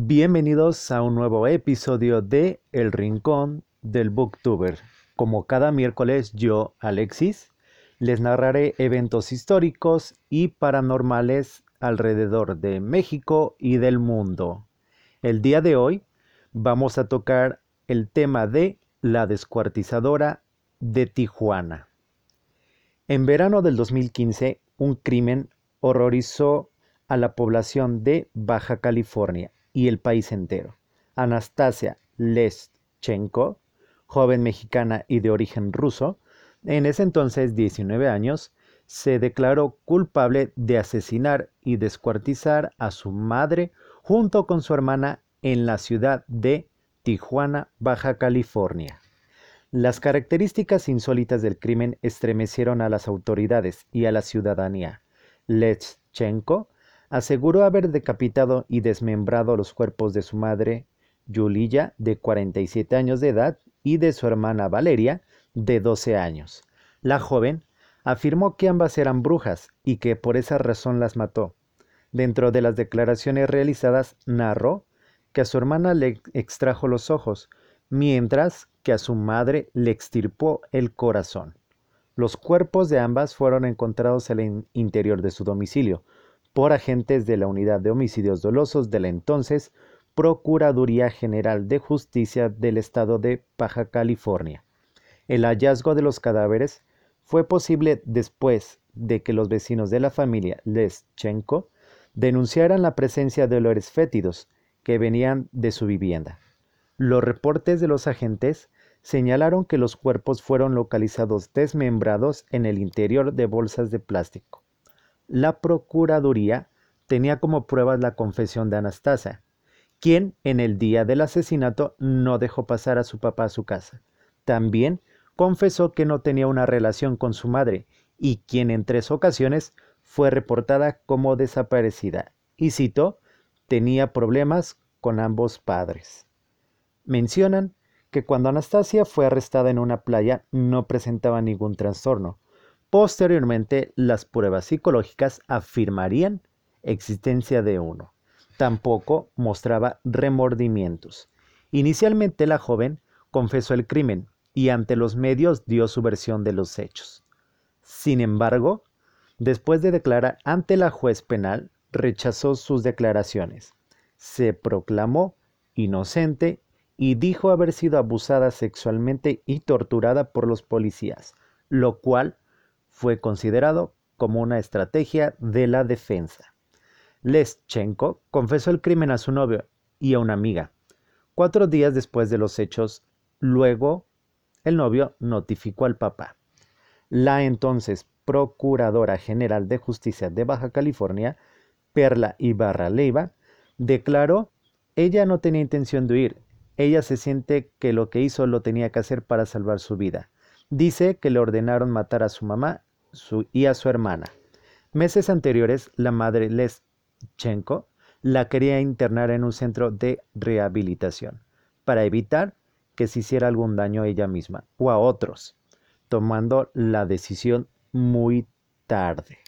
Bienvenidos a un nuevo episodio de El Rincón del Booktuber. Como cada miércoles yo, Alexis, les narraré eventos históricos y paranormales alrededor de México y del mundo. El día de hoy vamos a tocar el tema de la descuartizadora de Tijuana. En verano del 2015, un crimen horrorizó a la población de Baja California y el país entero. Anastasia Leschenko, joven mexicana y de origen ruso, en ese entonces 19 años, se declaró culpable de asesinar y descuartizar a su madre junto con su hermana en la ciudad de Tijuana, Baja California. Las características insólitas del crimen estremecieron a las autoridades y a la ciudadanía. Leschenko aseguró haber decapitado y desmembrado los cuerpos de su madre, Yulia, de 47 años de edad, y de su hermana Valeria, de 12 años. La joven afirmó que ambas eran brujas y que por esa razón las mató. Dentro de las declaraciones realizadas, narró que a su hermana le extrajo los ojos, mientras que a su madre le extirpó el corazón. Los cuerpos de ambas fueron encontrados en el interior de su domicilio, por agentes de la Unidad de Homicidios Dolosos de la entonces Procuraduría General de Justicia del Estado de Baja California. El hallazgo de los cadáveres fue posible después de que los vecinos de la familia Leschenko denunciaran la presencia de olores fétidos que venían de su vivienda. Los reportes de los agentes señalaron que los cuerpos fueron localizados desmembrados en el interior de bolsas de plástico la Procuraduría tenía como pruebas la confesión de Anastasia, quien en el día del asesinato no dejó pasar a su papá a su casa. También confesó que no tenía una relación con su madre y quien en tres ocasiones fue reportada como desaparecida. Y citó, tenía problemas con ambos padres. Mencionan que cuando Anastasia fue arrestada en una playa no presentaba ningún trastorno, Posteriormente, las pruebas psicológicas afirmarían existencia de uno. Tampoco mostraba remordimientos. Inicialmente la joven confesó el crimen y ante los medios dio su versión de los hechos. Sin embargo, después de declarar ante la juez penal, rechazó sus declaraciones. Se proclamó inocente y dijo haber sido abusada sexualmente y torturada por los policías, lo cual fue considerado como una estrategia de la defensa. Leschenko confesó el crimen a su novio y a una amiga. Cuatro días después de los hechos, luego el novio notificó al papá. La entonces Procuradora General de Justicia de Baja California, Perla Ibarra Leiva, declaró ella no tenía intención de huir, ella se siente que lo que hizo lo tenía que hacer para salvar su vida. Dice que le ordenaron matar a su mamá y a su hermana. Meses anteriores, la madre Leschenko la quería internar en un centro de rehabilitación para evitar que se hiciera algún daño a ella misma o a otros, tomando la decisión muy tarde.